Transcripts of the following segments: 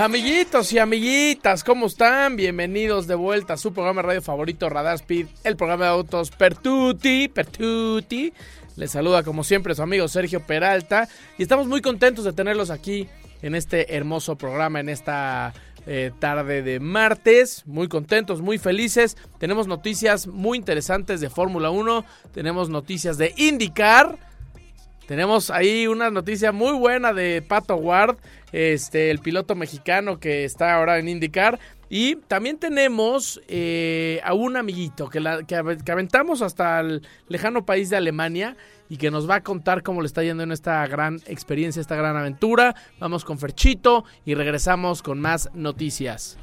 Amiguitos y amiguitas, ¿cómo están? Bienvenidos de vuelta a su programa radio favorito Radar Speed, el programa de autos Pertuti, Pertuti. Les saluda como siempre su amigo Sergio Peralta y estamos muy contentos de tenerlos aquí en este hermoso programa, en esta eh, tarde de martes. Muy contentos, muy felices. Tenemos noticias muy interesantes de Fórmula 1, tenemos noticias de IndyCar. Tenemos ahí una noticia muy buena de Pato Ward, este, el piloto mexicano que está ahora en IndyCar. Y también tenemos eh, a un amiguito que, que que aventamos hasta el lejano país de Alemania y que nos va a contar cómo le está yendo en esta gran experiencia, esta gran aventura. Vamos con Ferchito y regresamos con más noticias.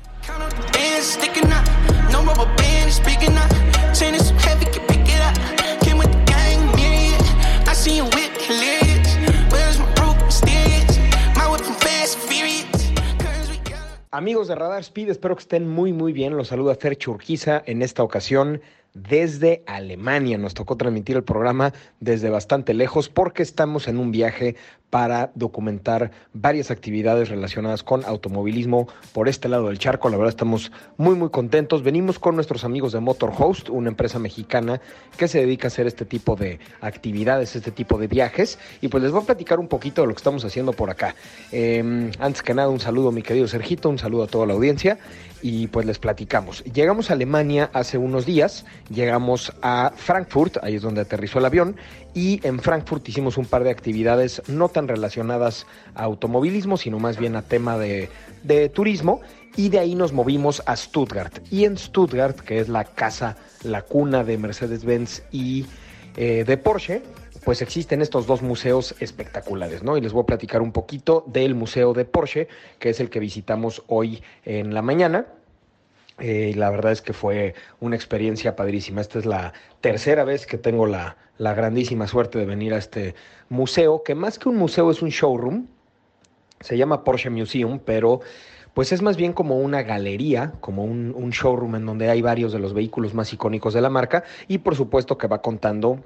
Amigos de Radar Speed, espero que estén muy muy bien. Los saluda Fer Churquiza en esta ocasión desde Alemania. Nos tocó transmitir el programa desde bastante lejos porque estamos en un viaje para documentar varias actividades relacionadas con automovilismo por este lado del charco. La verdad estamos muy muy contentos. Venimos con nuestros amigos de Motorhost, una empresa mexicana que se dedica a hacer este tipo de actividades, este tipo de viajes. Y pues les voy a platicar un poquito de lo que estamos haciendo por acá. Eh, antes que nada, un saludo mi querido Sergito, un saludo a toda la audiencia y pues les platicamos. Llegamos a Alemania hace unos días, llegamos a Frankfurt, ahí es donde aterrizó el avión, y en Frankfurt hicimos un par de actividades no tan relacionadas a automovilismo, sino más bien a tema de, de turismo, y de ahí nos movimos a Stuttgart. Y en Stuttgart, que es la casa, la cuna de Mercedes-Benz y eh, de Porsche, pues existen estos dos museos espectaculares, ¿no? Y les voy a platicar un poquito del Museo de Porsche, que es el que visitamos hoy en la mañana. Eh, la verdad es que fue una experiencia padrísima. Esta es la tercera vez que tengo la, grandísima suerte de venir a este museo, que más que un museo es un showroom. Se llama Porsche Museum, pero pues es más bien como una galería, como un showroom en donde hay varios de los vehículos más icónicos de la marca y por supuesto que va contando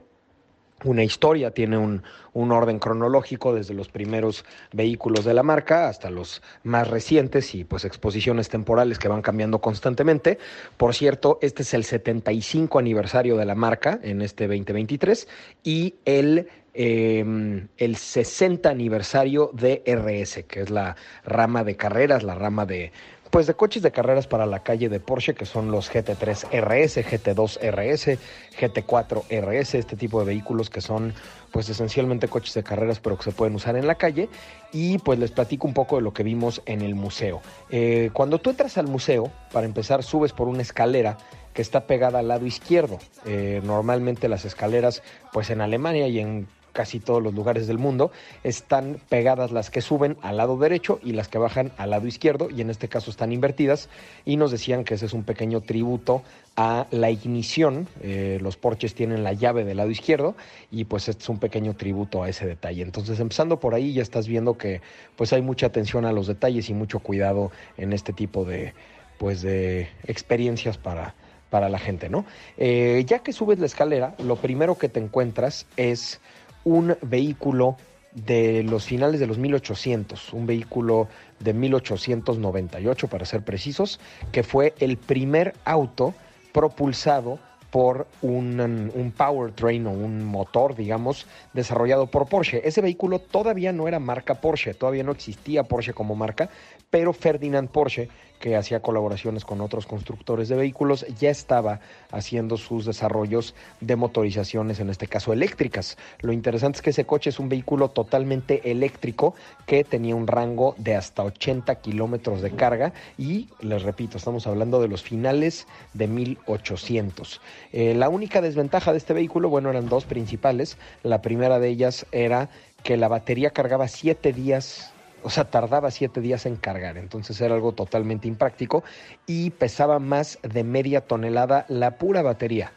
una historia, tiene un, un, orden cronológico desde los primeros vehículos de la marca hasta los más recientes y pues exposiciones temporales que van cambiando constantemente. Por cierto, este es el 75 aniversario de la marca en este 2023 y el eh, el 60 aniversario de RS, que es la rama de carreras, la rama de pues de coches de carreras para la calle de Porsche, que son los GT3 RS, GT2 RS, GT4 RS, este tipo de vehículos que son pues esencialmente coches de carreras, pero que se pueden usar en la calle. Y pues les platico un poco de lo que vimos en el museo. Eh, cuando tú entras al museo, para empezar, subes por una escalera que está pegada al lado izquierdo. Eh, normalmente las escaleras, pues en Alemania y en casi todos los lugares del mundo, están pegadas las que suben al lado derecho y las que bajan al lado izquierdo, y en este caso están invertidas, y nos decían que ese es un pequeño tributo a la ignición. Eh, los Porsches tienen la llave del lado izquierdo, y pues este es un pequeño tributo a ese detalle. Entonces, empezando por ahí, ya estás viendo que pues hay mucha atención a los detalles y mucho cuidado en este tipo de, pues, de experiencias para, para la gente, ¿no? Eh, ya que subes la escalera, lo primero que te encuentras es un vehículo de los finales de los 1800, un vehículo de 1898 para ser precisos, que fue el primer auto propulsado por un, un powertrain o un motor, digamos, desarrollado por Porsche. Ese vehículo todavía no era marca Porsche, todavía no existía Porsche como marca, pero Ferdinand Porsche, que hacía colaboraciones con otros constructores de vehículos, ya estaba haciendo sus desarrollos de motorizaciones, en este caso eléctricas. Lo interesante es que ese coche es un vehículo totalmente eléctrico que tenía un rango de hasta 80 kilómetros de carga y, les repito, estamos hablando de los finales de 1800. Eh, la única desventaja de este vehículo, bueno, eran dos principales. La primera de ellas era que la batería cargaba siete días o sea, tardaba siete días en cargar, entonces era algo totalmente impráctico y pesaba más de media tonelada la pura batería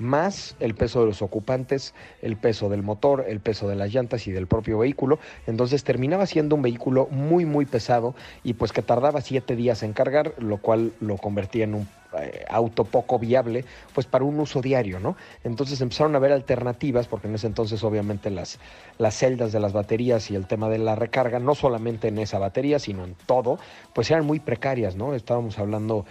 más el peso de los ocupantes, el peso del motor, el peso de las llantas y del propio vehículo. Entonces terminaba siendo un vehículo muy, muy pesado y pues que tardaba siete días en cargar, lo cual lo convertía en un eh, auto poco viable, pues para un uso diario, ¿no? Entonces empezaron a ver alternativas, porque en ese entonces obviamente las, las celdas de las baterías y el tema de la recarga, no solamente en esa batería, sino en todo, pues eran muy precarias, ¿no? Estábamos hablando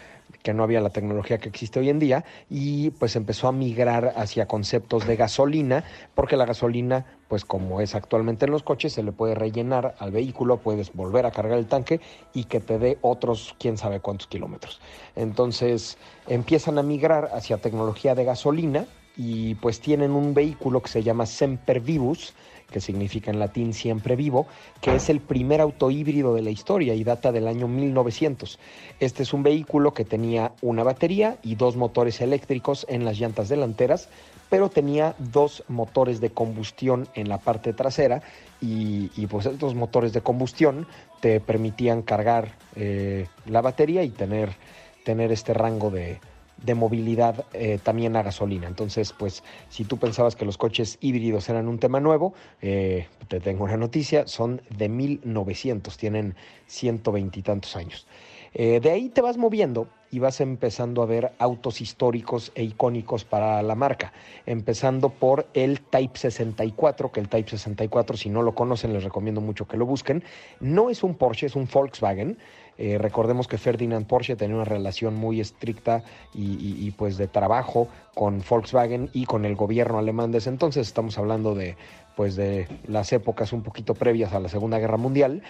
que no había la tecnología que existe hoy en día y pues empezó a migrar hacia conceptos de gasolina porque la gasolina pues como es actualmente en los coches se le puede rellenar al vehículo puedes volver a cargar el tanque y que te dé otros quién sabe cuántos kilómetros. Entonces empiezan a migrar hacia tecnología de gasolina y pues tienen un vehículo que se llama Semper Vivus que significa en latín siempre vivo, que es el primer auto híbrido de la historia y data del año 1900. Este es un vehículo que tenía una batería y dos motores eléctricos en las llantas delanteras, pero tenía dos motores de combustión en la parte trasera y, pues estos motores de combustión te permitían cargar eh, la batería y tener, tener este rango de, de movilidad eh, también a gasolina. Entonces, pues si tú pensabas que los coches híbridos eran un tema nuevo, eh, te tengo una noticia, son de 1900, tienen 120 y tantos años. Eh, de ahí te vas moviendo y vas empezando a ver autos históricos e icónicos para la marca, empezando por el Type 64, que el Type 64, si no lo conocen, les recomiendo mucho que lo busquen. No es un Porsche, es un Volkswagen. Eh, recordemos que Ferdinand Porsche tenía una relación muy estricta y, pues de trabajo con Volkswagen y con el gobierno alemán de ese entonces. Estamos hablando de pues de las épocas un poquito previas a la Segunda Guerra Mundial.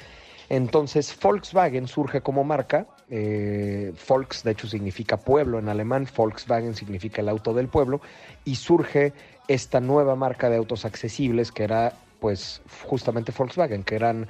Entonces Volkswagen surge como marca, eh, Volks de hecho significa pueblo en alemán, Volkswagen significa el auto del pueblo, y surge esta nueva marca de autos accesibles que era pues justamente Volkswagen, que eran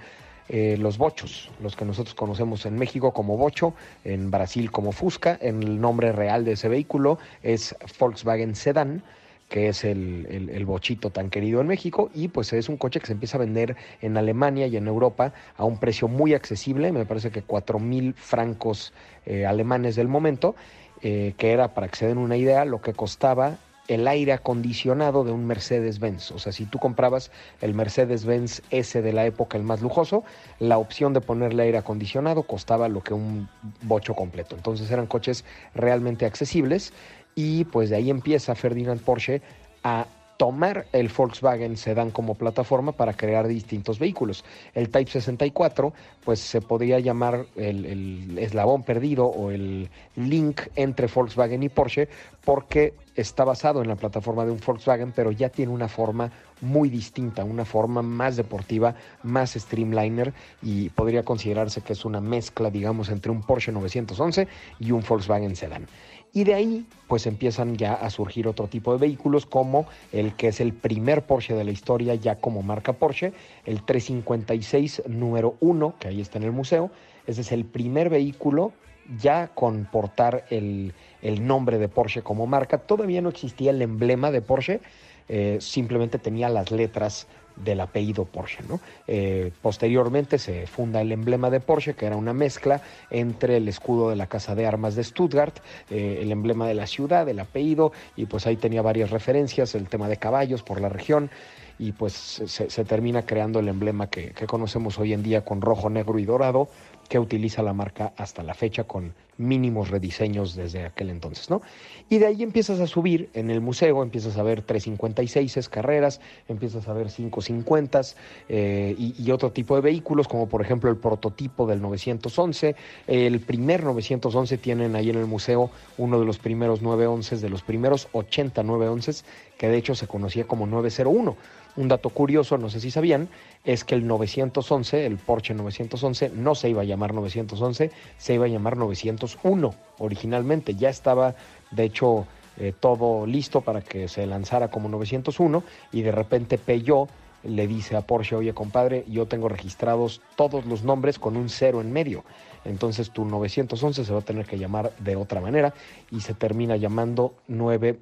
eh, los bochos, los que nosotros conocemos en México como bocho, en Brasil como Fusca, el nombre real de ese vehículo es Volkswagen Sedan que es el, bochito tan querido en México, y pues es un coche que se empieza a vender en Alemania y en Europa a un precio muy accesible, me parece que 4 mil francos eh, alemanes del momento, eh, que era, para que se den una idea, lo que costaba el aire acondicionado de un Mercedes-Benz. O sea, si tú comprabas el Mercedes-Benz S de la época, el más lujoso, la opción de ponerle aire acondicionado costaba lo que un bocho completo. Entonces eran coches realmente accesibles y pues de ahí empieza Ferdinand Porsche a tomar el Volkswagen Sedan como plataforma para crear distintos vehículos. El Type 64, pues se podría llamar el, eslabón perdido o el link entre Volkswagen y Porsche, porque está basado en la plataforma de un Volkswagen, pero ya tiene una forma muy distinta, una forma más deportiva, más streamliner y podría considerarse que es una mezcla, digamos, entre un Porsche 911 y un Volkswagen Sedan. Y de ahí pues empiezan ya a surgir otro tipo de vehículos como el que es el primer Porsche de la historia ya como marca Porsche, el 356 número 1, que ahí está en el museo. Ese es el primer vehículo ya con portar el, nombre de Porsche como marca. Todavía no existía el emblema de Porsche, eh, simplemente tenía las letras del apellido Porsche. ¿no? Eh, posteriormente se funda el emblema de Porsche, que era una mezcla entre el escudo de la Casa de Armas de Stuttgart, eh, el emblema de la ciudad, el apellido, y pues ahí tenía varias referencias, el tema de caballos por la región, y pues se, termina creando el emblema que, que conocemos hoy en día con rojo, negro y dorado, que utiliza la marca hasta la fecha con mínimos rediseños desde aquel entonces, ¿no? Y de ahí empiezas a subir en el museo, empiezas a ver 356 carreras, empiezas a ver 550 eh, y, y, otro tipo de vehículos, como por ejemplo el prototipo del 911. El primer 911 tienen ahí en el museo uno de los primeros 911, de los primeros 80 911, que de hecho se conocía como 901 un dato curioso, no sé si sabían, es que el 911, el Porsche 911, no se iba a llamar 911, se iba a llamar 901 originalmente. Ya estaba, de hecho, eh, todo listo para que se lanzara como 901 y de repente Peugeot le dice a Porsche, oye compadre, yo tengo registrados todos los nombres con un cero en medio. Entonces tu 911 se va a tener que llamar de otra manera y se termina llamando 9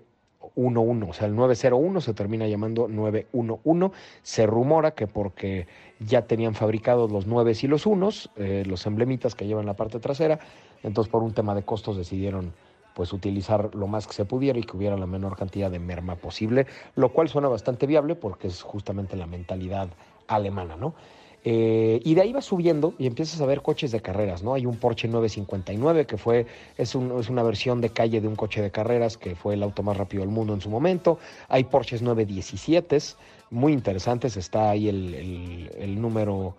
911, o sea, el 901 se termina llamando 911. Se rumora que porque ya tenían fabricados los 9 y los unos, eh, los emblemitas que llevan la parte trasera, entonces por un tema de costos decidieron pues utilizar lo más que se pudiera y que hubiera la menor cantidad de merma posible, lo cual suena bastante viable porque es justamente la mentalidad alemana, ¿no? Eh, y de ahí va subiendo y empiezas a ver coches de carreras, ¿no? Hay un Porsche 959 que fue, es, un- es una versión de calle de un coche de carreras que fue el auto más rápido del mundo en su momento. Hay Porsches 917 muy interesantes. Está ahí el, el- número,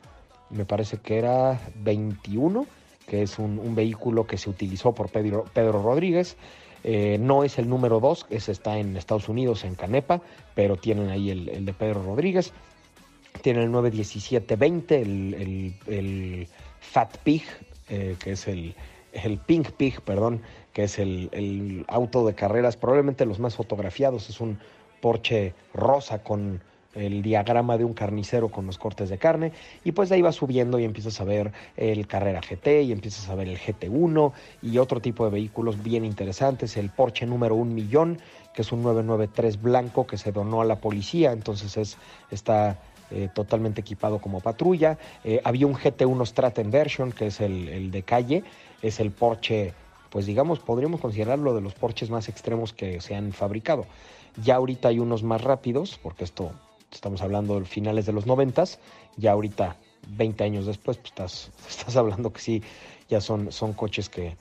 me parece que era 21, que es un, un vehículo que se utilizó por Pedro, Pedro Rodríguez. Eh, no es el número 2, ese está en Estados Unidos, en Canepa, pero tienen ahí el, el de Pedro Rodríguez. Tienen el 91720, el, el, Fat Pig, eh, que es el, el Pink Pig, perdón, que es el, el auto de carreras, probablemente los más fotografiados. Es un Porsche rosa con el diagrama de un carnicero con los cortes de carne. Y pues de ahí va subiendo y empiezas a ver el Carrera GT y empiezas a ver el GT1 y otro tipo de vehículos bien interesantes, el Porsche número un millón que es un 993 blanco que se donó a la policía, entonces es, está eh, totalmente equipado como patrulla. Eh, había un GT1 Stratton Version, que es el, el de calle, es el Porsche, pues digamos, podríamos considerarlo de los Porsches más extremos que se han fabricado. Ya ahorita hay unos más rápidos, porque esto estamos hablando de finales de los noventas, ya ahorita, 20 años después, pues estás, estás hablando que sí, ya son, son coches que,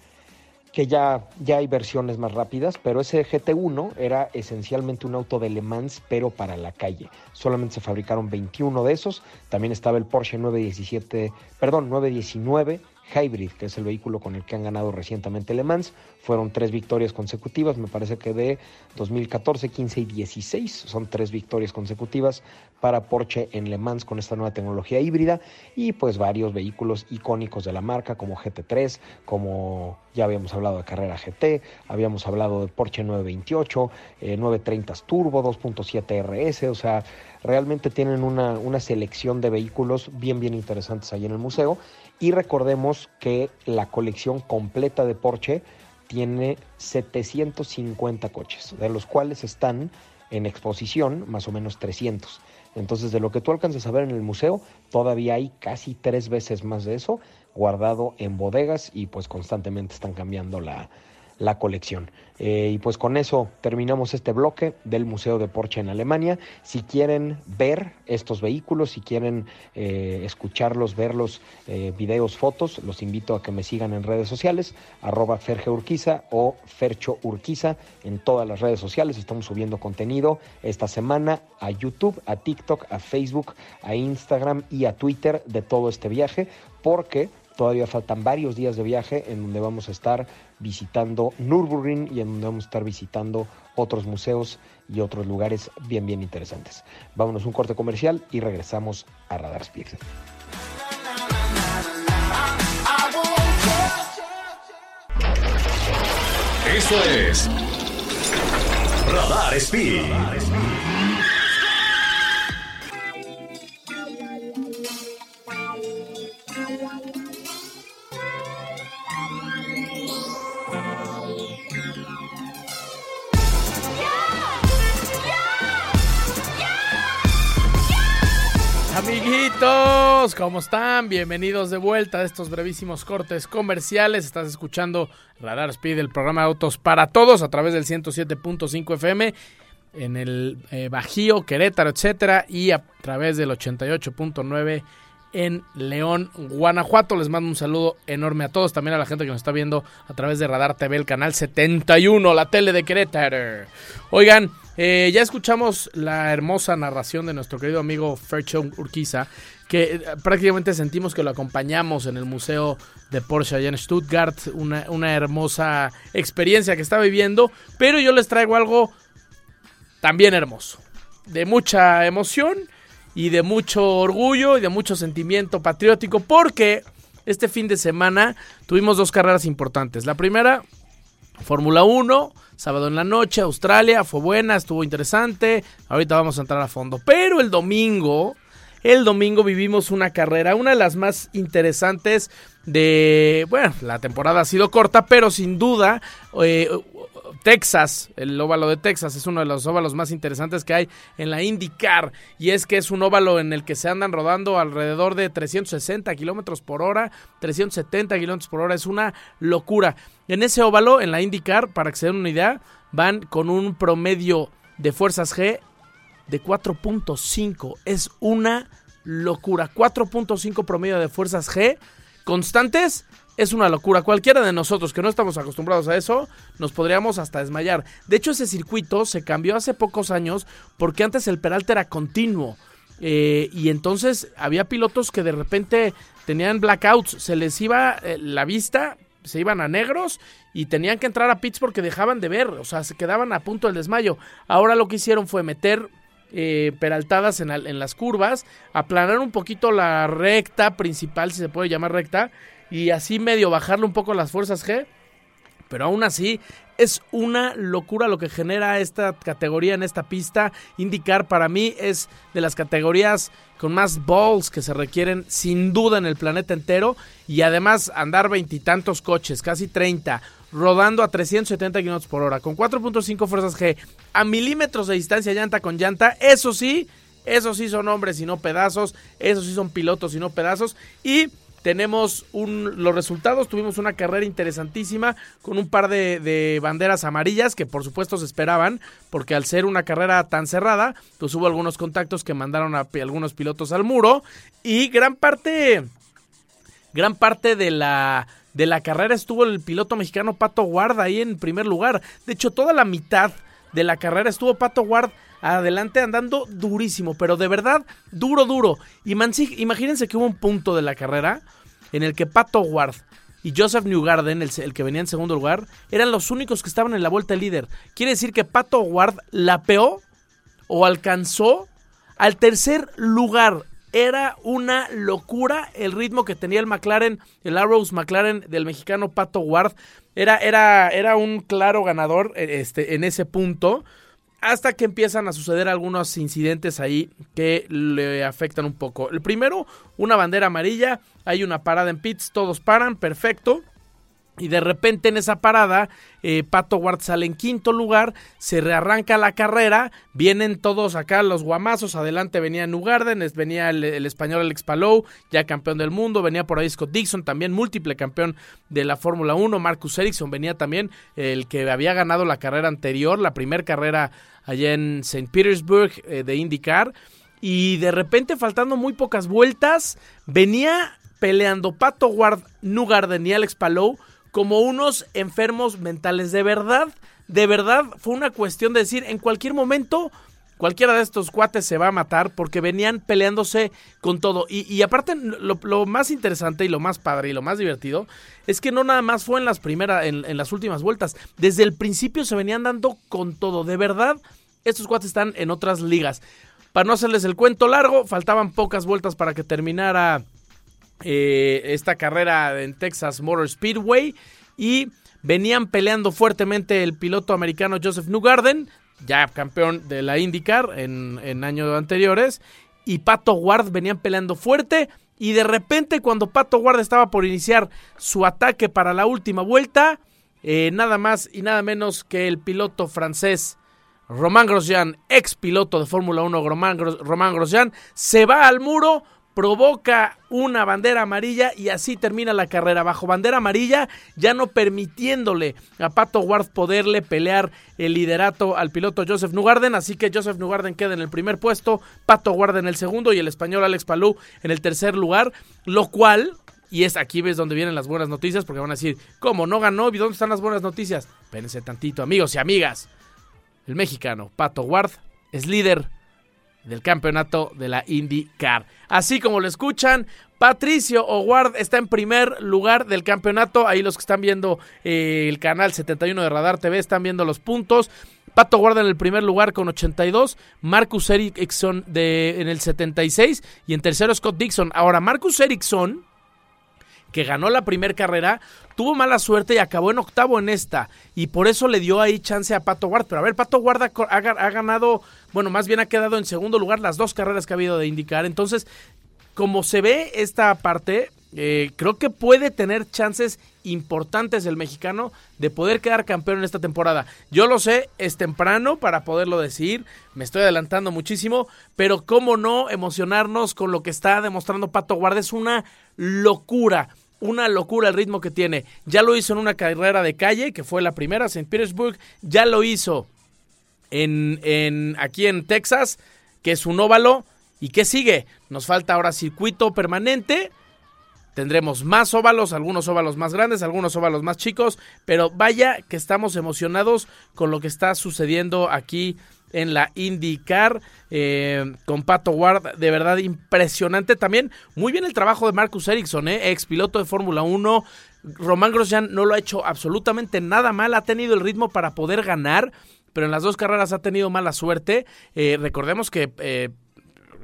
que ya, ya hay versiones más rápidas, pero ese GT1 era esencialmente un auto de Le Mans, pero para la calle. Solamente se fabricaron 21 de esos. También estaba el Porsche 917, perdón, 919 Hybrid, que es el vehículo con el que han ganado recientemente Le Mans. Fueron tres victorias consecutivas, me parece que de 2014, 15 y 16 son tres victorias consecutivas para Porsche en Le Mans con esta nueva tecnología híbrida y pues varios vehículos icónicos de la marca como GT3, como ya habíamos hablado de Carrera GT, habíamos hablado de Porsche 928, eh, 930 Turbo, 2.7 RS, o sea, realmente tienen una, una selección de vehículos bien, bien interesantes ahí en el museo. Y recordemos que la colección completa de Porsche tiene 750 coches, de los cuales están en exposición más o menos 300. Entonces, de lo que tú alcanzas a ver en el museo, todavía hay casi tres veces más de eso guardado en bodegas y pues constantemente están cambiando la, la colección. Eh, y pues con eso terminamos este bloque del Museo de Porsche en Alemania. Si quieren ver estos vehículos, si quieren eh, escucharlos, verlos, eh, videos, fotos, los invito a que me sigan en redes sociales, arroba Ferge Urquiza o Fercho Urquiza en todas las redes sociales. Estamos subiendo contenido esta semana a YouTube, a TikTok, a Facebook, a Instagram y a Twitter de todo este viaje, porque Todavía faltan varios días de viaje en donde vamos a estar visitando Nürburgring y en donde vamos a estar visitando otros museos y otros lugares bien, bien interesantes. Vámonos un corte comercial y regresamos a Radar Speed. Esto es Radar Speed. Amiguitos, ¿cómo están? Bienvenidos de vuelta a estos brevísimos cortes comerciales. Estás escuchando Radar Speed, el programa de autos para todos a través del 107.5 FM en el eh, Bajío, Querétaro, etcétera, y a través del 88.9 en León, Guanajuato. Les mando un saludo enorme a todos, también a la gente que nos está viendo a través de Radar TV, el canal 71, la tele de Querétaro. Oigan, eh, ya escuchamos la hermosa narración de nuestro querido amigo Fercho Urquiza, que eh, prácticamente sentimos que lo acompañamos en el Museo de Porsche allá en Stuttgart, una, una hermosa experiencia que está viviendo, pero yo les traigo algo también hermoso, de mucha emoción y de mucho orgullo y de mucho sentimiento patriótico, porque este fin de semana tuvimos dos carreras importantes. La primera, Fórmula 1, sábado en la noche, Australia, fue buena, estuvo interesante. Ahorita vamos a entrar a fondo. Pero el domingo, el domingo vivimos una carrera, una de las más interesantes de... Bueno, la temporada ha sido corta, pero sin duda... eh, Texas, el óvalo de Texas, es uno de los óvalos más interesantes que hay en la IndyCar. Y es que es un óvalo en el que se andan rodando alrededor de 360 kilómetros por hora, 370 kilómetros por hora. Es una locura. En ese óvalo, en la IndyCar, para que se den una idea, van con un promedio de fuerzas G de 4.5. Es una locura. 4.5 promedio de fuerzas G constantes es una locura. Cualquiera de nosotros que no estamos acostumbrados a eso, nos podríamos hasta desmayar. De hecho, ese circuito se cambió hace pocos años porque antes el Peralta era continuo. Eh, y entonces había pilotos que de repente tenían blackouts, se les iba eh, la vista, se iban a negros y tenían que entrar a pits porque dejaban de ver, o sea, se quedaban a punto del desmayo. Ahora lo que hicieron fue meter eh, peraltadas en, en, las curvas, aplanar un poquito la recta principal, si se puede llamar recta, y así medio bajarle un poco las fuerzas G. Pero aún así es una locura lo que genera esta categoría en esta pista. Indicar para mí es de las categorías con más balls que se requieren sin duda en el planeta entero. Y además andar veintitantos coches, casi 30, rodando a 370 km por hora, con 4.5 fuerzas G, a milímetros de distancia llanta con llanta. Eso sí, eso sí son hombres y no pedazos. Eso sí son pilotos y no pedazos. Y tenemos un, los resultados, tuvimos una carrera interesantísima con un par de, banderas amarillas que por supuesto se esperaban, porque al ser una carrera tan cerrada, pues hubo algunos contactos que mandaron a algunos pilotos al muro y gran parte, gran parte de la, de la carrera estuvo el piloto mexicano Pato Guarda ahí en primer lugar. De hecho, toda la mitad de la carrera estuvo Pato Guard adelante andando durísimo, pero de verdad duro, duro. Y imagínense que hubo un punto de la carrera en el que Pato Ward y Joseph Newgarden, el, el, que venía en segundo lugar, eran los únicos que estaban en la vuelta líder. Quiere decir que Pato Ward lapeó o alcanzó al tercer lugar. Era una locura el ritmo que tenía el McLaren, el Arrows McLaren del mexicano Pato Ward. Era, era, era un claro ganador eh, este, en ese punto hasta que empiezan a suceder algunos incidentes ahí que le afectan un poco. El primero, una bandera amarilla, hay una parada en pits, todos paran, perfecto. Y de repente en esa parada, eh, Pato Ward sale en quinto lugar, se rearranca la carrera, vienen todos acá los guamazos, adelante venía Nugarden, venía el, español Alex Palou, ya campeón del mundo, venía por ahí Scott Dixon, también múltiple campeón de la Fórmula 1, Marcus Ericsson venía también, el que había ganado la carrera anterior, la primera carrera allá en St. Petersburg eh, de IndyCar, y de repente faltando muy pocas vueltas, venía peleando Pato Ward, Nugarden y Alex Palou, como unos enfermos mentales. De verdad, de verdad fue una cuestión de decir, en cualquier momento cualquiera de estos cuates se va a matar porque venían peleándose con todo. Y, aparte, lo, más interesante y lo más padre y lo más divertido es que no nada más fue en las primeras, en, en, las últimas vueltas. Desde el principio se venían dando con todo. De verdad, estos cuates están en otras ligas. Para no hacerles el cuento largo, faltaban pocas vueltas para que terminara eh, esta carrera en Texas Motor Speedway y venían peleando fuertemente el piloto americano Joseph Newgarden, ya campeón de la IndyCar en, años anteriores, y Pato Ward venían peleando fuerte. Y de repente, cuando Pato Ward estaba por iniciar su ataque para la última vuelta, eh, nada más y nada menos que el piloto francés Romain Grosjean, ex piloto de Fórmula 1 Romain Grosjean, se va al muro provoca una bandera amarilla y así termina la carrera bajo bandera amarilla, ya no permitiéndole a Pato Ward poderle pelear el liderato al piloto Joseph Nugarden, así que Joseph Nugarden queda en el primer puesto, Pato Ward en el segundo y el español Alex Palou en el tercer lugar, lo cual y es aquí ves donde vienen las buenas noticias, porque van a decir, ¿cómo no ganó? ¿Y dónde están las buenas noticias? Espérense tantito, amigos y amigas. El mexicano Pato Ward es líder del campeonato de la IndyCar. Así como lo escuchan, Patricio O'Ward está en primer lugar del campeonato. Ahí los que están viendo eh, el canal 71 de Radar TV están viendo los puntos. Pato Guarda en el primer lugar con 82, Marcus Ericsson de, en el 76 y en tercero Scott Dixon. Ahora, Marcus Ericsson que ganó la primera carrera, tuvo mala suerte y acabó en octavo en esta. Y por eso le dio ahí chance a Pato Ward. Pero a ver, Pato Ward ha, ganado, bueno, más bien ha quedado en segundo lugar las dos carreras que ha habido de indicar. Entonces, como se ve esta parte, eh, creo que puede tener chances importantes el mexicano de poder quedar campeón en esta temporada. Yo lo sé, es temprano para poderlo decir, me estoy adelantando muchísimo, pero cómo no emocionarnos con lo que está demostrando Pato Guarda, es una locura una locura el ritmo que tiene. Ya lo hizo en una carrera de calle, que fue la primera, St. Petersburg. Ya lo hizo en, en, aquí en Texas, que es un óvalo. ¿Y qué sigue? Nos falta ahora circuito permanente. Tendremos más óvalos, algunos óvalos más grandes, algunos óvalos más chicos, pero vaya que estamos emocionados con lo que está sucediendo aquí en la IndyCar eh, con Pato Ward, de verdad impresionante también. Muy bien el trabajo de Marcus Ericsson, eh, ex piloto de Fórmula 1. Román Grosjean no lo ha hecho absolutamente nada mal, ha tenido el ritmo para poder ganar, pero en las dos carreras ha tenido mala suerte. Eh, recordemos que eh,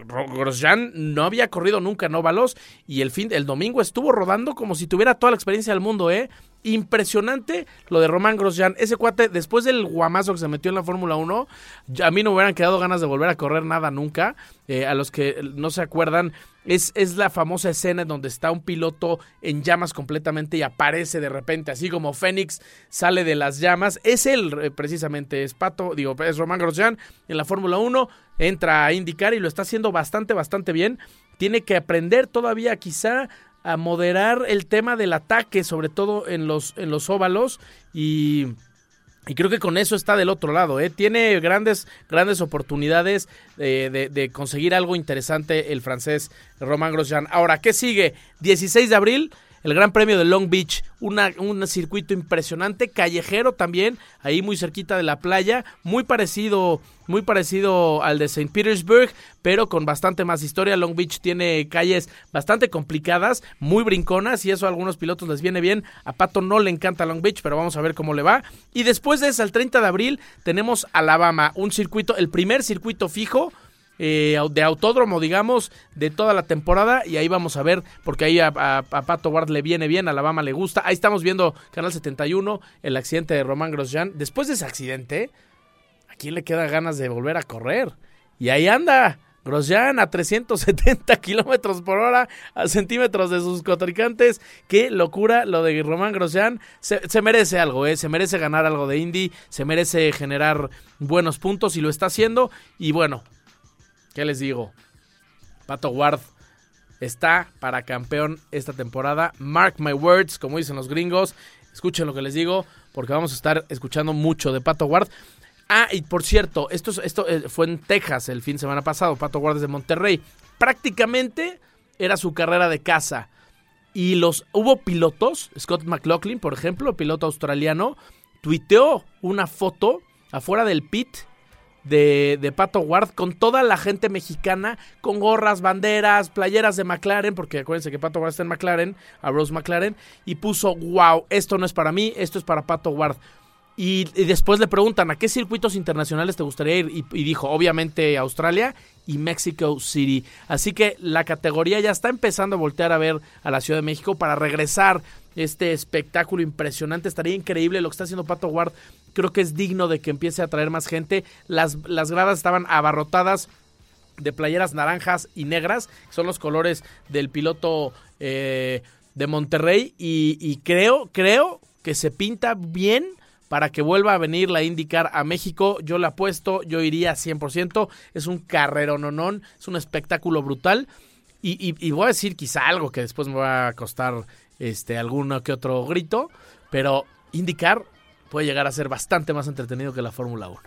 Grosjean no había corrido nunca en óvalos y el fin el domingo estuvo rodando como si tuviera toda la experiencia del mundo, ¿eh? Impresionante lo de Román Grosjean. Ese cuate, después del guamazo que se metió en la Fórmula 1, a mí no me hubieran quedado ganas de volver a correr nada nunca. Eh, a los que no se acuerdan, es, es, la famosa escena en donde está un piloto en llamas completamente y aparece de repente, así como Fénix sale de las llamas. Es él, eh, precisamente, es Pato, digo, es Román Grosjean en la Fórmula 1. Entra a indicar y lo está haciendo bastante, bastante bien. Tiene que aprender todavía, quizá, a moderar el tema del ataque, sobre todo en los, en los óvalos. Y. Y creo que con eso está del otro lado, ¿eh? Tiene grandes, grandes oportunidades de, de, de conseguir algo interesante el francés Romain Grosjean. Ahora, ¿qué sigue? 16 de abril, el Gran Premio de Long Beach, un circuito impresionante, callejero también, ahí muy cerquita de la playa, muy parecido, muy parecido al de St. Petersburg, pero con bastante más historia. Long Beach tiene calles bastante complicadas, muy brinconas, y eso a algunos pilotos les viene bien. A Pato no le encanta Long Beach, pero vamos a ver cómo le va. Y después de eso, el 30 de abril, tenemos Alabama, un circuito, el primer circuito fijo eh, de autódromo, digamos, de toda la temporada. Y ahí vamos a ver, porque ahí a, Pato Ward le viene bien, a Alabama le gusta. Ahí estamos viendo Canal 71, el accidente de Román Grosjean. Después de ese accidente, ¿a quién le queda ganas de volver a correr? Y ahí anda. Grosjean a 370 kilómetros por hora, a centímetros de sus cotricantes. Qué locura lo de Román Grosjean. Se, se, merece algo, ¿eh? se merece ganar algo de Indy, se merece generar buenos puntos y lo está haciendo. Y bueno, ¿Qué les digo? Pato Ward está para campeón esta temporada. Mark my words, como dicen los gringos. Escuchen lo que les digo, porque vamos a estar escuchando mucho de Pato Ward. Ah, y por cierto, esto, esto eh, fue en Texas el fin de semana pasado. Pato Ward es de Monterrey. Prácticamente era su carrera de casa. Y los hubo pilotos, Scott McLaughlin, por ejemplo, piloto australiano, tuiteó una foto afuera del pit de, de, Pato Ward con toda la gente mexicana, con gorras, banderas, playeras de McLaren, porque acuérdense que Pato Ward está en McLaren, a Rose McLaren, y puso, wow, esto no es para mí, esto es para Pato Ward. Y, después le preguntan, ¿a qué circuitos internacionales te gustaría ir? Y, y, dijo, obviamente Australia y Mexico City. Así que la categoría ya está empezando a voltear a ver a la Ciudad de México para regresar este espectáculo impresionante. Estaría increíble lo que está haciendo Pato Ward. Creo que es digno de que empiece a traer más gente. Las, las gradas estaban abarrotadas de playeras naranjas y negras, son los colores del piloto eh, de Monterrey. Y, creo, creo que se pinta bien para que vuelva a venir la IndyCar a México. Yo le apuesto, yo iría 100%. Es un carrerononón, es un espectáculo brutal. Y, y, y, voy a decir quizá algo que después me va a costar este, alguno que otro grito, pero IndyCar puede llegar a ser bastante más entretenido que la Fórmula 1.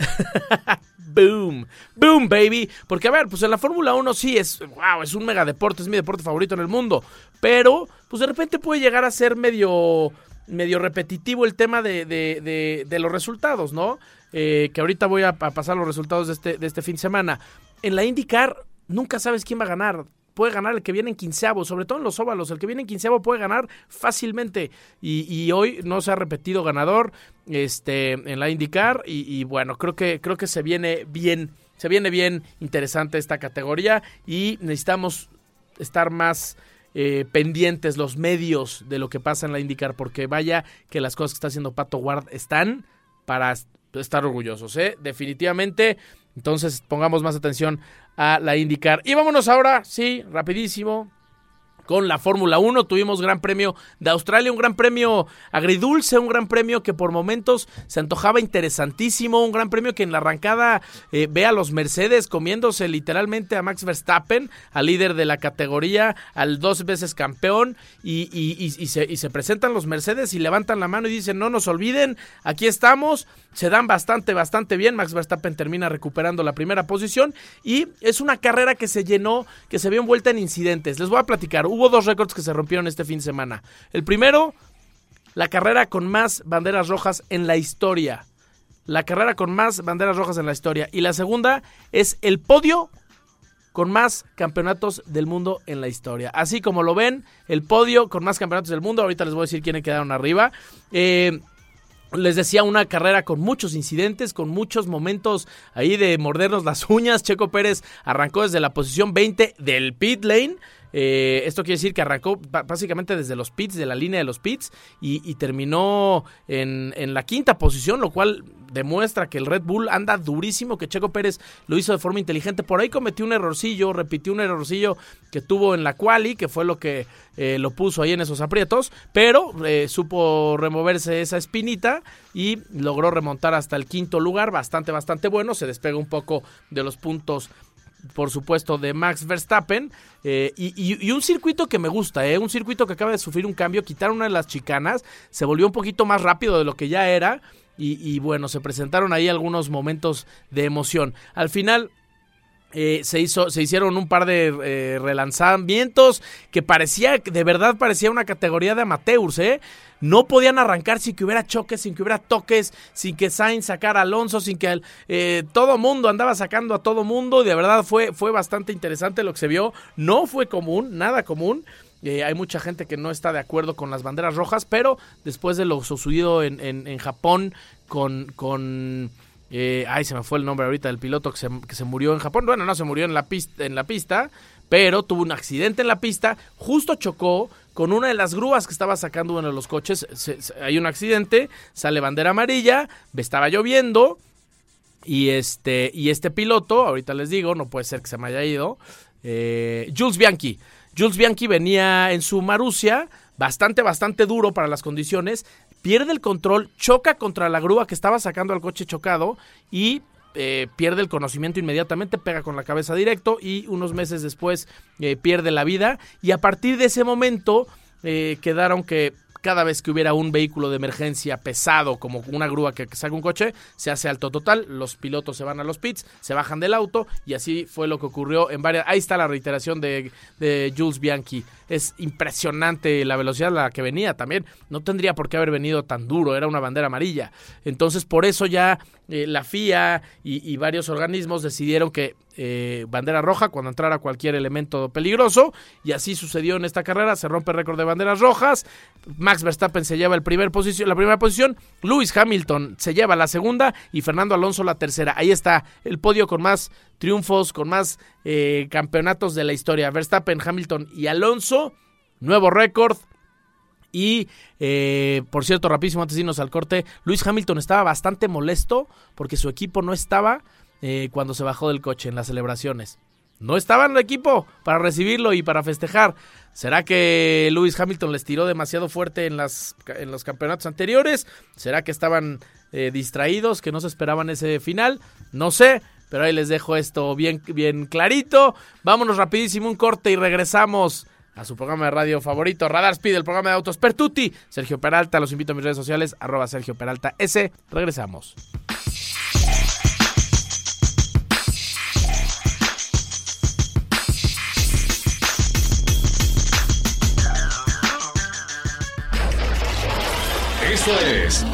boom, boom, baby. Porque a ver, pues en la Fórmula 1 sí es, wow, es un mega deporte, es mi deporte favorito en el mundo. Pero, pues de repente puede llegar a ser medio medio repetitivo el tema de, de, de, los resultados, ¿no? Eh, que ahorita voy a, a, pasar los resultados de este, de este fin de semana. En la IndyCar nunca sabes quién va a ganar. Puede ganar el que viene en quinceavo, sobre todo en los óvalos. El que viene en quinceavo puede ganar fácilmente. Y, hoy no se ha repetido ganador este, en la IndyCar. Y, bueno, creo que, creo que se viene bien. Se viene bien interesante esta categoría. Y necesitamos estar más eh, pendientes los medios de lo que pasa en la IndyCar, porque vaya que las cosas que está haciendo Pato Ward están para estar orgullosos, ¿eh? Definitivamente. Entonces pongamos más atención a la IndyCar. Y vámonos ahora, sí, rapidísimo, con la Fórmula 1. Tuvimos Gran Premio de Australia, un Gran Premio agridulce, un Gran Premio que por momentos se antojaba interesantísimo, un Gran Premio que en la arrancada eh, ve a los Mercedes comiéndose literalmente a Max Verstappen, al líder de la categoría, al dos veces campeón, y, se, se presentan los Mercedes y levantan la mano y dicen, no nos olviden, aquí estamos, se dan bastante, bastante bien, Max Verstappen termina recuperando la primera posición y es una carrera que se llenó, que se vio envuelta en incidentes. Les voy a platicar, hubo dos récords que se rompieron este fin de semana. El primero, la carrera con más banderas rojas en la historia. La carrera con más banderas rojas en la historia. Y la segunda es el podio con más campeonatos del mundo en la historia. Así como lo ven, el podio con más campeonatos del mundo. Ahorita les voy a decir quiénes quedaron arriba. Eh, les decía, una carrera con muchos incidentes, con muchos momentos ahí de mordernos las uñas. Checo Pérez arrancó desde la posición 20 del pit lane. Eh, esto quiere decir que arrancó básicamente desde los pits, de la línea de los pits, y, terminó en, la quinta posición, lo cual demuestra que el Red Bull anda durísimo, que Checo Pérez lo hizo de forma inteligente. Por ahí cometió un errorcillo, repitió un errorcillo que tuvo en la quali, que fue lo que eh, lo puso ahí en esos aprietos, pero eh, supo removerse esa espinita y logró remontar hasta el quinto lugar, bastante, bastante bueno. Se despega un poco de los puntos por supuesto, de Max Verstappen. Eh, y, un circuito que me gusta, un circuito que acaba de sufrir un cambio, quitar una de las chicanas, se volvió un poquito más rápido de lo que ya era. Y, bueno, se presentaron ahí algunos momentos de emoción. Al final, eh, se, hizo, se hicieron un par de eh, relanzamientos que parecía, de verdad parecía una categoría de amateurs, ¿eh? No podían arrancar sin que hubiera choques, sin que hubiera toques, sin que Sainz sacara a Alonso, sin que eh, todo mundo andaba sacando a todo mundo. Y de verdad fue, fue bastante interesante lo que se vio. No fue común, nada común. Eh, hay mucha gente que no está de acuerdo con las banderas rojas, pero después de lo sucedido en, en, Japón con... con eh, ay, se me fue el nombre ahorita del piloto que se, murió en Japón. Bueno, no se murió en la, pista, en la pista, pero tuvo un accidente en la pista, justo chocó con una de las grúas que estaba sacando uno de los coches. hay un accidente, sale bandera amarilla, estaba lloviendo y este, y este piloto, ahorita les digo, no puede ser que se me haya ido, eh, Jules Bianchi. Jules Bianchi venía en su Marusia, bastante, bastante duro para las condiciones, pierde el control, choca contra la grúa que estaba sacando al coche chocado y eh, pierde el conocimiento inmediatamente, pega con la cabeza directo y unos meses después eh, pierde la vida. Y a partir de ese momento eh, quedaron que cada vez que hubiera un vehículo de emergencia pesado, como una grúa que saca un coche, se hace alto total, los pilotos se van a los pits, se bajan del auto y así fue lo que ocurrió en varias... Ahí está la reiteración de, de Jules Bianchi. Es impresionante la velocidad a la que venía también. No tendría por qué haber venido tan duro, era una bandera amarilla. Entonces por eso ya eh, la FIA y, varios organismos decidieron que eh, bandera roja cuando entrara cualquier elemento peligroso. Y así sucedió en esta carrera, se rompe el récord de banderas rojas, Max Verstappen se lleva el primer posición, la primera posición, Lewis Hamilton se lleva la segunda y Fernando Alonso la tercera. Ahí está el podio con más triunfos, con más eh, campeonatos de la historia. Verstappen, Hamilton y Alonso, nuevo récord, y eh, por cierto, rapidísimo antes de irnos al corte, Luis Hamilton estaba bastante molesto porque su equipo no estaba eh, cuando se bajó del coche en las celebraciones. No estaba en el equipo para recibirlo y para festejar. ¿Será que Lewis Hamilton les tiró demasiado fuerte en, las, en los campeonatos anteriores? ¿Será que estaban eh, distraídos, que no se esperaban ese final? No sé, pero ahí les dejo esto bien, bien clarito. Vámonos rapidísimo un corte y regresamos a su programa de radio favorito, Radar Speed, el programa de autos Pertuti. Sergio Peralta, los invito a mis redes sociales, arroba Sergio Peralta S. Regresamos. Esto es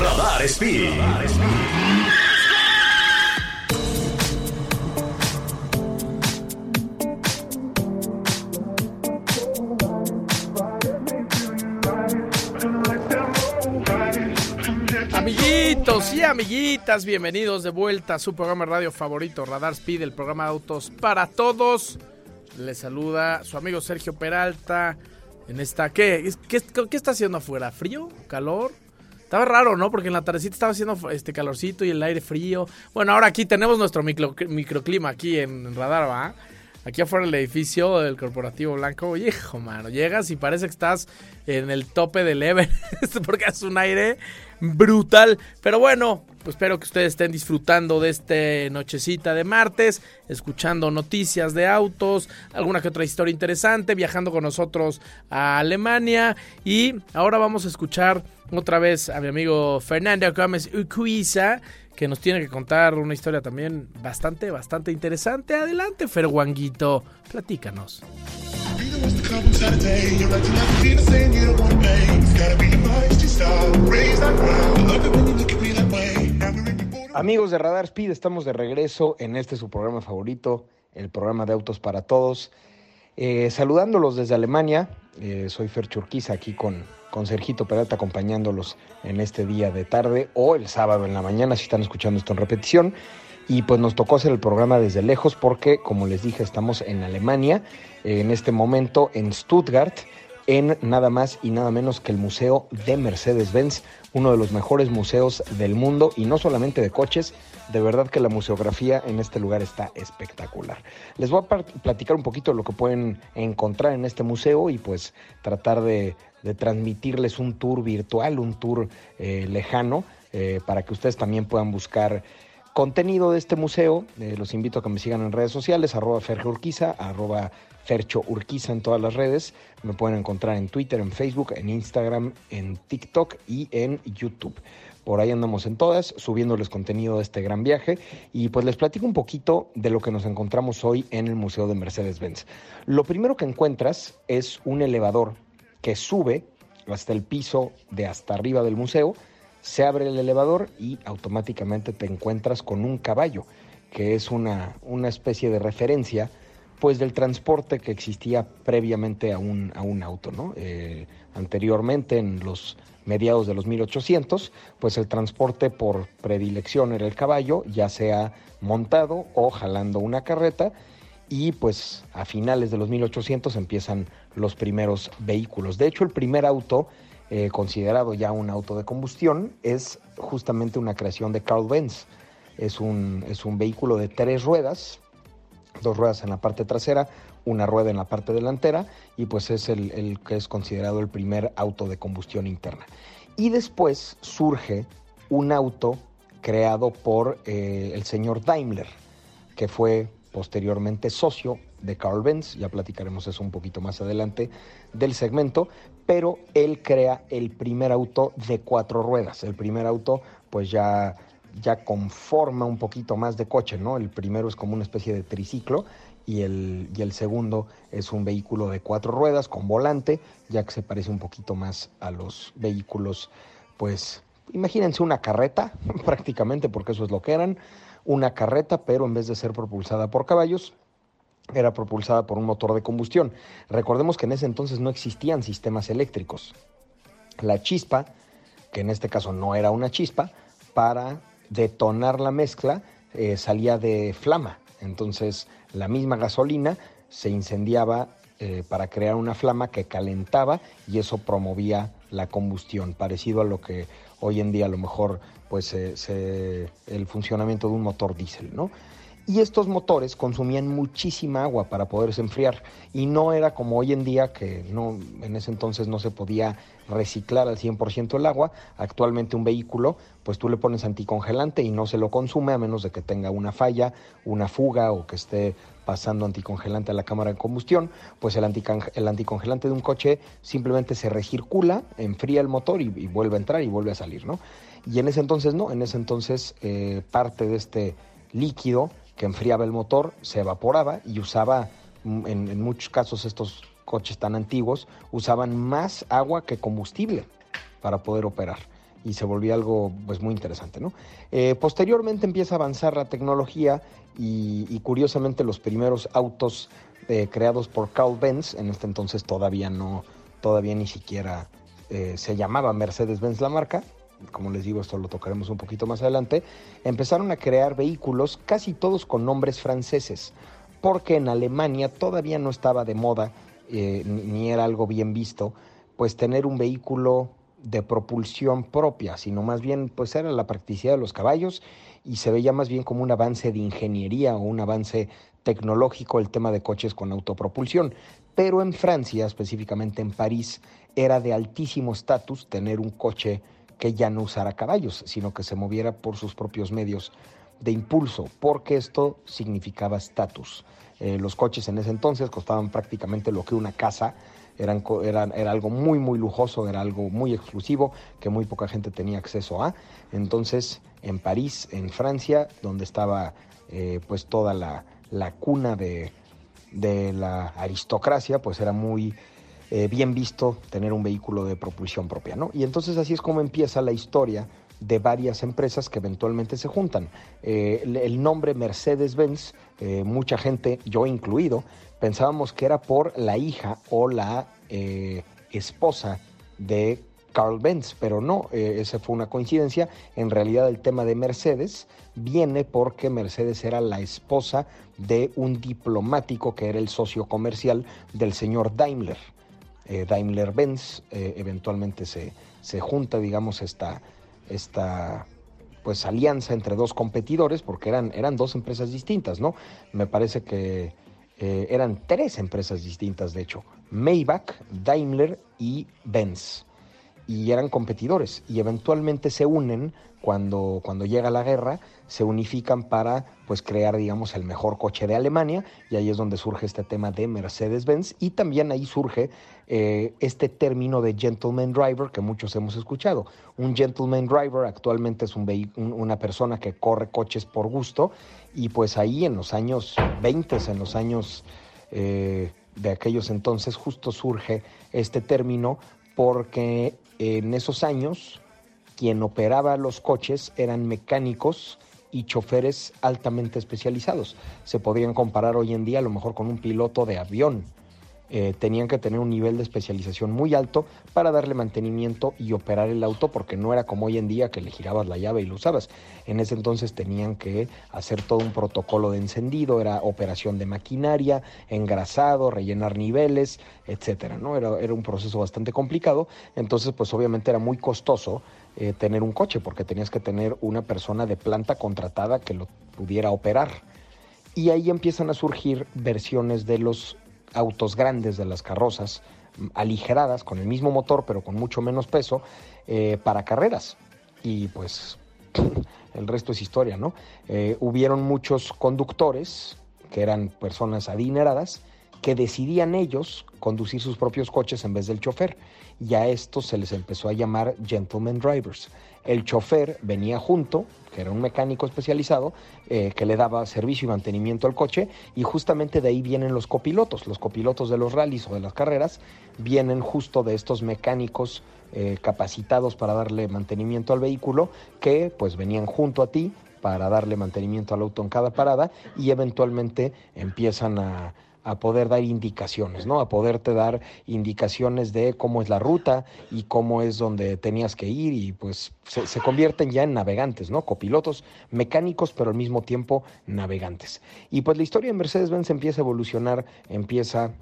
Radar Speed. Radar Speed. Amiguitos y amiguitas, bienvenidos de vuelta a su programa radio favorito, Radar Speed, el programa de autos para todos. Les saluda su amigo Sergio Peralta en esta... ¿Qué, qué, qué está haciendo afuera? ¿Frío? ¿Calor? Estaba raro, ¿no? Porque en la tardecita estaba haciendo este calorcito y el aire frío. Bueno, ahora aquí tenemos nuestro microclima aquí en, Radar, ¿va? aquí afuera del edificio del Corporativo Blanco, hijo, mano, llegas y parece que estás en el tope del Everest porque es un aire brutal. Pero bueno, pues espero que ustedes estén disfrutando de este nochecita de martes, escuchando noticias de autos, alguna que otra historia interesante, viajando con nosotros a Alemania y ahora vamos a escuchar otra vez a mi amigo Fernando Gómez Ucuiza que nos tiene que contar una historia también bastante, bastante interesante. Adelante, Ferguanguito, platícanos. Amigos de Radar Speed, estamos de regreso en este su programa favorito, el programa de Autos para Todos. Eh, saludándolos desde Alemania, eh, soy Fer Churquiza aquí con, con Sergito Peralta acompañándolos en este día de tarde o el sábado en la mañana si están escuchando esto en repetición. Y pues nos tocó hacer el programa desde lejos porque, como les dije, estamos en Alemania, en este momento en Stuttgart, en nada más y nada menos que el Museo de Mercedes-Benz, uno de los mejores museos del mundo y no solamente de coches, de verdad que la museografía en este lugar está espectacular. Les voy a platicar un poquito de lo que pueden encontrar en este museo y pues tratar de, transmitirles un tour virtual, un tour eh, lejano, eh, para que ustedes también puedan buscar contenido de este museo. Eh, los invito a que me sigan en redes sociales, arroba Ferge Urquiza, arroba Fercho en todas las redes. Me pueden encontrar en Twitter, en Facebook, en Instagram, en TikTok y en YouTube. Por ahí andamos en todas, subiéndoles contenido de este gran viaje. Y pues les platico un poquito de lo que nos encontramos hoy en el Museo de Mercedes-Benz. Lo primero que encuentras es un elevador que sube hasta el piso de hasta arriba del museo se abre el elevador y automáticamente te encuentras con un caballo, que es una, una especie de referencia pues del transporte que existía previamente a un, a un auto, ¿no? Eh, anteriormente, en los mediados de los 1800, pues el transporte por predilección era el caballo, ya sea montado o jalando una carreta, y pues a finales de los 1800 empiezan los primeros vehículos. De hecho, el primer auto eh, considerado ya un auto de combustión, es justamente una creación de Carl Benz. Es un, es un vehículo de tres ruedas, dos ruedas en la parte trasera, una rueda en la parte delantera, y pues es el, que es considerado el primer auto de combustión interna. Y después surge un auto creado por eh, el señor Daimler, que fue posteriormente socio de Carl Benz, ya platicaremos eso un poquito más adelante del segmento, pero él crea el primer auto de cuatro ruedas. El primer auto pues ya, ya conforma un poquito más de coche, ¿no? El primero es como una especie de triciclo y el, y el segundo es un vehículo de cuatro ruedas con volante, ya que se parece un poquito más a los vehículos, pues imagínense una carreta prácticamente, porque eso es lo que eran, una carreta, pero en vez de ser propulsada por caballos, era propulsada por un motor de combustión. Recordemos que en ese entonces no existían sistemas eléctricos. La chispa, que en este caso no era una chispa, para detonar la mezcla eh, salía de flama. Entonces la misma gasolina se incendiaba eh, para crear una flama que calentaba y eso promovía la combustión, parecido a lo que hoy en día a lo mejor pues el funcionamiento de un motor diésel, ¿no? Y estos motores consumían muchísima agua para poderse enfriar. Y no era como hoy en día, que no, en ese entonces no se podía reciclar al 100% el agua. Actualmente un vehículo, pues tú le pones anticongelante y no se lo consume a menos de que tenga una falla, una fuga o que esté pasando anticongelante a la cámara de combustión. Pues el, el anticongelante de un coche simplemente se recircula, enfría el motor y, vuelve a entrar y vuelve a salir, ¿no? Y en ese entonces no, en ese entonces eh, parte de este líquido que enfriaba el motor, se evaporaba y usaba, mm, en, muchos casos estos coches tan antiguos, usaban más agua que combustible para poder operar y se volvía algo pues muy interesante. ¿no? Eh, posteriormente empieza a avanzar la tecnología y, curiosamente los primeros autos eh, creados por Carl Benz, en este entonces todavía no, todavía ni siquiera eh, se llamaba Mercedes-Benz la marca, como les digo, esto lo tocaremos un poquito más adelante, empezaron a crear vehículos casi todos con nombres franceses, porque en Alemania todavía no estaba de moda, eh, ni era algo bien visto, pues tener un vehículo de propulsión propia, sino más bien pues era la practicidad de los caballos y se veía más bien como un avance de ingeniería o un avance tecnológico el tema de coches con autopropulsión. Pero en Francia, específicamente en París, era de altísimo estatus tener un coche que ya no usara caballos, sino que se moviera por sus propios medios de impulso, porque esto significaba estatus. Eh, los coches en ese entonces costaban prácticamente lo que una casa, era algo muy, muy lujoso, era algo muy exclusivo que muy poca gente tenía acceso a. Entonces, en París, en Francia, donde estaba eh, pues toda la, la cuna de, de, la aristocracia, pues era muy eh, bien visto tener un vehículo de propulsión propia, ¿no? Y entonces así es como empieza la historia de varias empresas que eventualmente se juntan. Eh, el nombre Mercedes-Benz, eh, mucha gente, yo incluido, pensábamos que era por la hija o la esposa de Carl Benz, pero no, esa fue una coincidencia. En realidad el tema de Mercedes viene porque Mercedes era la esposa de un diplomático que era el socio comercial del señor Daimler. Daimler-Benz eventualmente se, se junta, digamos, esta, esta pues alianza entre dos competidores, porque eran, eran dos empresas distintas, ¿no? Me parece que eh, eran tres empresas distintas, de hecho, Maybach, Daimler y Benz. Y eran competidores y eventualmente se unen cuando, cuando llega la guerra, se unifican para pues crear, digamos, el mejor coche de Alemania, y ahí es donde surge este tema de Mercedes-Benz, y también ahí surge eh, este término de gentleman driver que muchos hemos escuchado. Un gentleman driver actualmente es un una persona que corre coches por gusto, y pues ahí en los años 20, en los años eh, de aquellos entonces, justo surge este término, porque en esos años quien operaba los coches eran mecánicos y choferes altamente especializados. Se podrían comparar hoy en día a lo mejor con un piloto de avión. Eh, tenían que tener un nivel de especialización muy alto para darle mantenimiento y operar el auto porque no era como hoy en día que le girabas la llave y lo usabas. En ese entonces tenían que hacer todo un protocolo de encendido, era operación de maquinaria, engrasado, rellenar niveles, etcétera, ¿no? Era, era un proceso bastante complicado, entonces pues obviamente era muy costoso eh, tener un coche, porque tenías que tener una persona de planta contratada que lo pudiera operar. Y ahí empiezan a surgir versiones de los autos grandes, de las carrozas, aligeradas, con el mismo motor, pero con mucho menos peso, eh, para carreras. Y pues el resto es historia, ¿no? Eh, hubieron muchos conductores, que eran personas adineradas, que decidían ellos conducir sus propios coches en vez del chofer. Y a estos se les empezó a llamar gentleman drivers. El chofer venía junto, que era un mecánico especializado, eh, que le daba servicio y mantenimiento al coche, y justamente de ahí vienen los copilotos. Los copilotos de los rallies o de las carreras vienen justo de estos mecánicos eh, capacitados para darle mantenimiento al vehículo, que pues venían junto a ti para darle mantenimiento al auto en cada parada y eventualmente empiezan a a poder dar indicaciones, ¿no? A poderte dar indicaciones de cómo es la ruta y cómo es donde tenías que ir y pues se, convierten ya en navegantes, ¿no? Copilotos mecánicos, pero al mismo tiempo navegantes. Y pues la historia de Mercedes-Benz empieza a evolucionar, empieza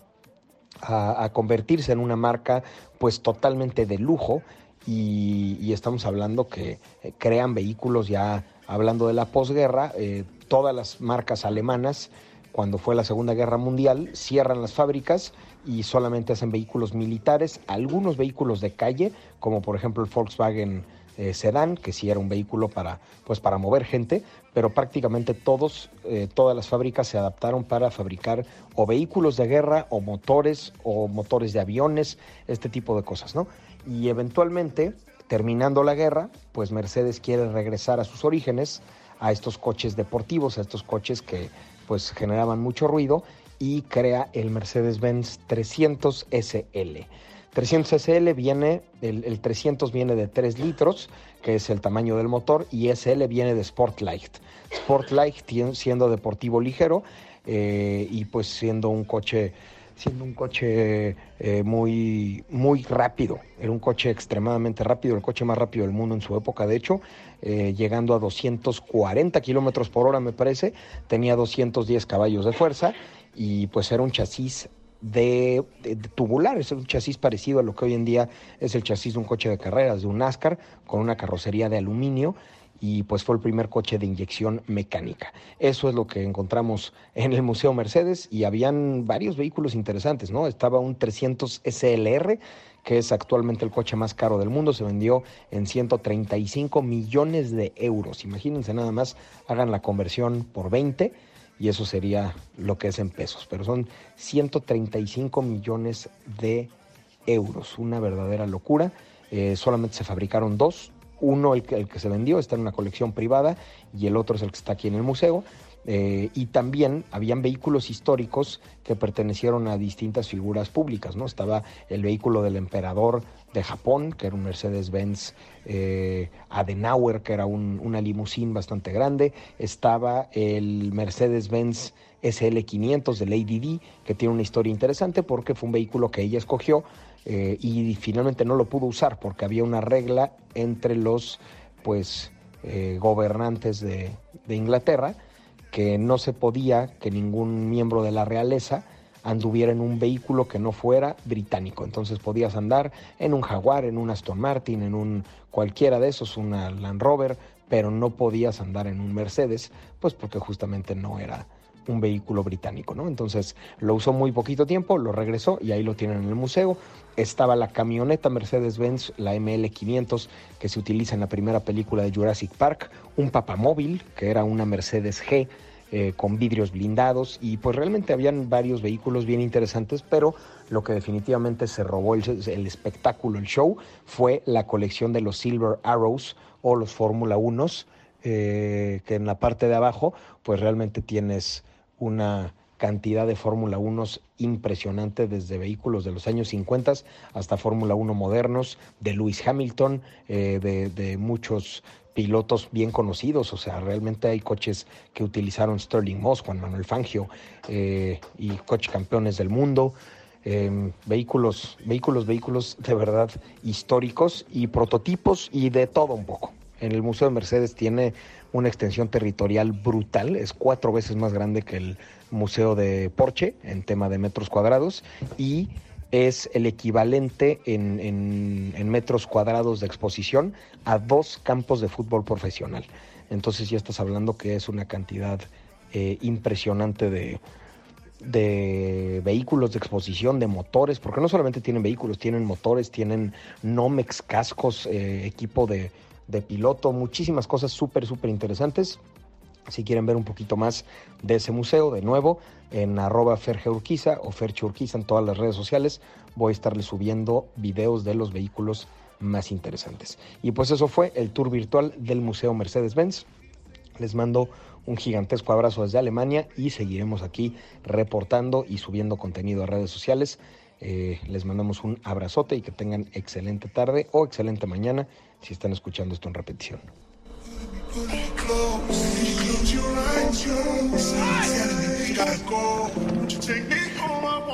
a, convertirse en una marca pues totalmente de lujo y, estamos hablando que eh, crean vehículos ya hablando de la posguerra, eh, todas las marcas alemanas cuando fue la Segunda Guerra Mundial, cierran las fábricas y solamente hacen vehículos militares, algunos vehículos de calle, como por ejemplo el Volkswagen eh, Sedan, que sí era un vehículo para, pues, para mover gente, pero prácticamente todos, eh, todas las fábricas se adaptaron para fabricar o vehículos de guerra o motores o motores de aviones, este tipo de cosas, ¿no? Y eventualmente, terminando la guerra, pues Mercedes quiere regresar a sus orígenes, a estos coches deportivos, a estos coches que pues generaban mucho ruido y crea el Mercedes-Benz 300 SL. 300 SL viene, el, 300 viene de 3 litros, que es el tamaño del motor, y SL viene de Sportlight. Sportlight siendo deportivo ligero eh, y pues siendo un coche siendo un coche eh, muy, muy rápido. Era un coche extremadamente rápido, el coche más rápido del mundo en su época, de hecho, eh, llegando a 240 kilómetros por hora, me parece. Tenía 210 caballos de fuerza y pues era un chasis de, tubular, es un chasis parecido a lo que hoy en día es el chasis de un coche de carreras, de un NASCAR, con una carrocería de aluminio y pues fue el primer coche de inyección mecánica. Eso es lo que encontramos en el Museo Mercedes y habían varios vehículos interesantes, ¿no? Estaba un 300 SLR, que es actualmente el coche más caro del mundo, se vendió en 135 millones de euros. Imagínense nada más, hagan la conversión por 20 y eso sería lo que es en pesos, pero son 135 millones de euros, una verdadera locura. Eh, solamente se fabricaron dos, uno el que, el que se vendió está en una colección privada y el otro es el que está aquí en el museo. Eh, y también habían vehículos históricos que pertenecieron a distintas figuras públicas, ¿no? Estaba el vehículo del emperador de Japón, que era un Mercedes-Benz eh, Adenauer, que era un, una limusín bastante grande. Estaba el Mercedes-Benz SL500 del ADD, que tiene una historia interesante porque fue un vehículo que ella escogió eh, y finalmente no lo pudo usar porque había una regla entre los pues eh, gobernantes de, de Inglaterra que no se podía que ningún miembro de la realeza anduviera en un vehículo que no fuera británico. Entonces podías andar en un Jaguar, en un Aston Martin, en un cualquiera de esos, una Land Rover, pero no podías andar en un Mercedes, pues porque justamente no era un vehículo británico, ¿no? Entonces lo usó muy poquito tiempo, lo regresó y ahí lo tienen en el museo. Estaba la camioneta Mercedes-Benz, la ML500, que se utiliza en la primera película de Jurassic Park, un papamóvil, que era una Mercedes G, eh, con vidrios blindados y pues realmente habían varios vehículos bien interesantes, pero lo que definitivamente se robó el, espectáculo, el show, fue la colección de los Silver Arrows o los Fórmula 1, eh, que en la parte de abajo pues realmente tienes una cantidad de Fórmula 1 impresionante desde vehículos de los años 50 hasta Fórmula 1 modernos, de Lewis Hamilton, eh, de, muchos pilotos bien conocidos, o sea, realmente hay coches que utilizaron Sterling Moss, Juan Manuel Fangio eh, y coches campeones del mundo. Eh, vehículos, vehículos, vehículos de verdad históricos y prototipos y de todo un poco. En el Museo de Mercedes tiene una extensión territorial brutal, es cuatro veces más grande que el Museo de Porsche en tema de metros cuadrados y es el equivalente en, en, en, metros cuadrados de exposición a dos campos de fútbol profesional. Entonces ya estás hablando que es una cantidad eh, impresionante de, de vehículos de exposición, de motores, porque no solamente tienen vehículos, tienen motores, tienen Nomex, cascos, eh, equipo de, de piloto, muchísimas cosas súper, súper interesantes. Si quieren ver un poquito más de ese museo, de nuevo, en arroba Fergeurquiza o Ferchurquiza en todas las redes sociales, voy a estarles subiendo videos de los vehículos más interesantes. Y pues eso fue el tour virtual del Museo Mercedes-Benz. Les mando un gigantesco abrazo desde Alemania y seguiremos aquí reportando y subiendo contenido a redes sociales. Eh, les mandamos un abrazote y que tengan excelente tarde o excelente mañana si están escuchando esto en repetición.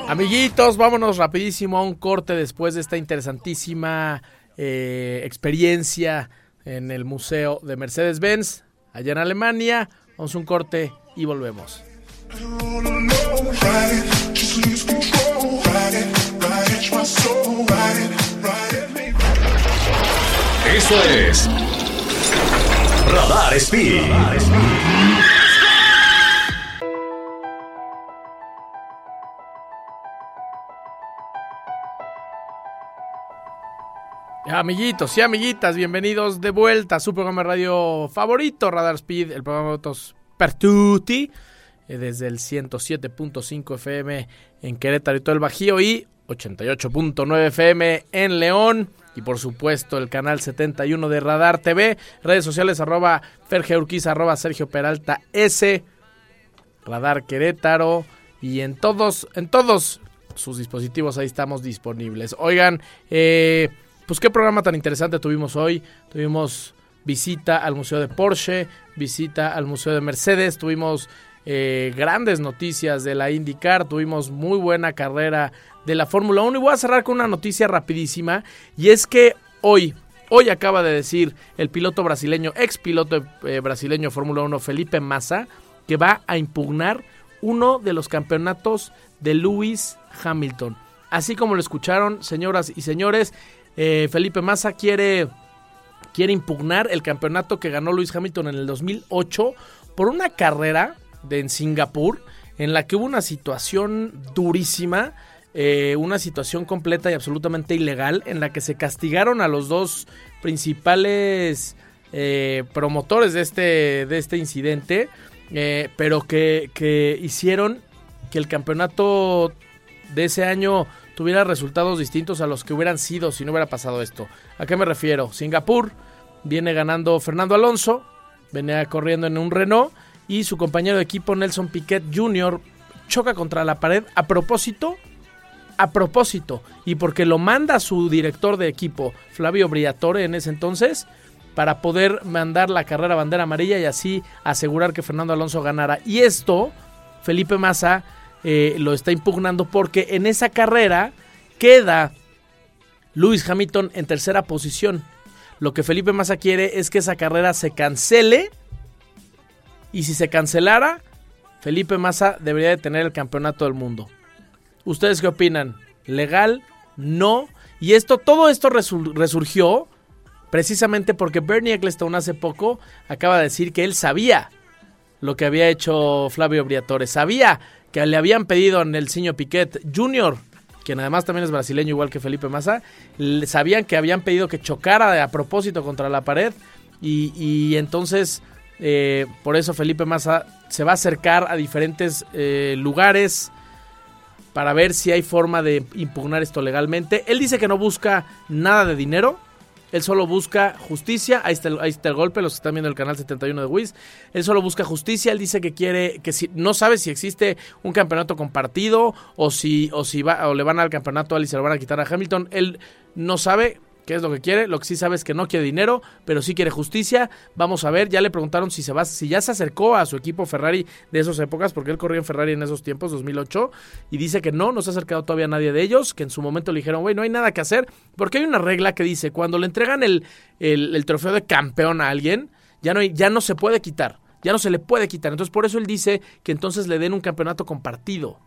Amiguitos, vámonos rapidísimo a un corte después de esta interesantísima eh, experiencia en el Museo de Mercedes-Benz, allá en Alemania. Vamos a un corte y volvemos. Eso es Radar Speed. Radar. Amiguitos y amiguitas, bienvenidos de vuelta a su programa de radio favorito, Radar Speed, el programa de autos Pertuti, eh, desde el 107.5 FM en Querétaro y todo el Bajío y 88.9 FM en León. Y por supuesto el canal 71 de Radar TV, redes sociales arroba Ferge Urquiza, arroba Sergio Peralta S, Radar Querétaro y en todos, en todos sus dispositivos ahí estamos disponibles. Oigan, eh, pues qué programa tan interesante tuvimos hoy. Tuvimos visita al Museo de Porsche, visita al Museo de Mercedes, tuvimos eh, grandes noticias de la IndyCar, tuvimos muy buena carrera de la Fórmula 1 y voy a cerrar con una noticia rapidísima. Y es que hoy, hoy acaba de decir el piloto brasileño, ex piloto eh, brasileño Fórmula 1 Felipe Massa, que va a impugnar uno de los campeonatos de Lewis Hamilton. Así como lo escucharon, señoras y señores, eh, Felipe Massa quiere quiere impugnar el campeonato que ganó Luis Hamilton en el 2008 por una carrera de, en Singapur en la que hubo una situación durísima, eh, una situación completa y absolutamente ilegal en la que se castigaron a los dos principales eh, promotores de este, de este incidente, eh, pero que, que hicieron que el campeonato de ese año tuviera resultados distintos a los que hubieran sido si no hubiera pasado esto. ¿A qué me refiero? Singapur viene ganando Fernando Alonso, venía corriendo en un Renault y su compañero de equipo Nelson Piquet Jr. choca contra la pared a propósito, a propósito, y porque lo manda su director de equipo, Flavio Briatore, en ese entonces, para poder mandar la carrera bandera amarilla y así asegurar que Fernando Alonso ganara. Y esto, Felipe Massa eh, lo está impugnando porque en esa carrera queda Lewis Hamilton en tercera posición. Lo que Felipe Massa quiere es que esa carrera se cancele y si se cancelara, Felipe Massa debería de tener el campeonato del mundo. ¿Ustedes qué opinan? ¿Legal? ¿No? Y esto, todo esto resurgió precisamente porque Bernie Ecclestone hace poco acaba de decir que él sabía lo que había hecho Flavio Briatore. Sabía que le habían pedido a Nelsinho Piquet Jr., quien además también es brasileño igual que Felipe Massa, sabían que habían pedido que chocara a propósito contra la pared y, entonces eh, por eso Felipe Massa se va a acercar a diferentes eh, lugares para ver si hay forma de impugnar esto legalmente. Él dice que no busca nada de dinero, él solo busca justicia. Ahí está, el, ahí está el golpe, los están viendo el canal 71 de Wiz. Él solo busca justicia. Él dice que quiere, que si, no sabe si existe un campeonato compartido o si, o si va, o le van al campeonato a él y se van a quitar a Hamilton. Él no sabe qué es lo que quiere. Lo que sí sabe es que no quiere dinero, pero sí quiere justicia. Vamos a ver, ya le preguntaron si se va, si ya se acercó a su equipo Ferrari de esas épocas, porque él corrió en Ferrari en esos tiempos, 2008, y dice que no, no se ha acercado todavía nadie de ellos, que en su momento le dijeron, güey, no hay nada que hacer, porque hay una regla que dice, cuando le entregan el, el, trofeo de campeón a alguien, ya no, ya no se puede quitar. Ya no se le puede quitar. Entonces, por eso él dice que entonces le den un campeonato compartido.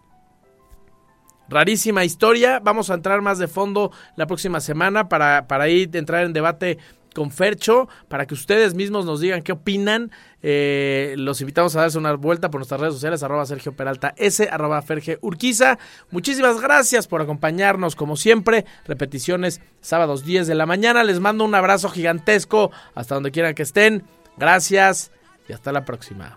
Rarísima historia. Vamos a entrar más de fondo la próxima semana para, para ir entrar en debate con Fercho para que ustedes mismos nos digan qué opinan. Eh, los invitamos a darse una vuelta por nuestras redes sociales, arroba Sergio Peralta S, arroba Ferge Urquiza. Muchísimas gracias por acompañarnos como siempre. Repeticiones sábados 10 de la mañana. Les mando un abrazo gigantesco hasta donde quieran que estén. Gracias y hasta la próxima.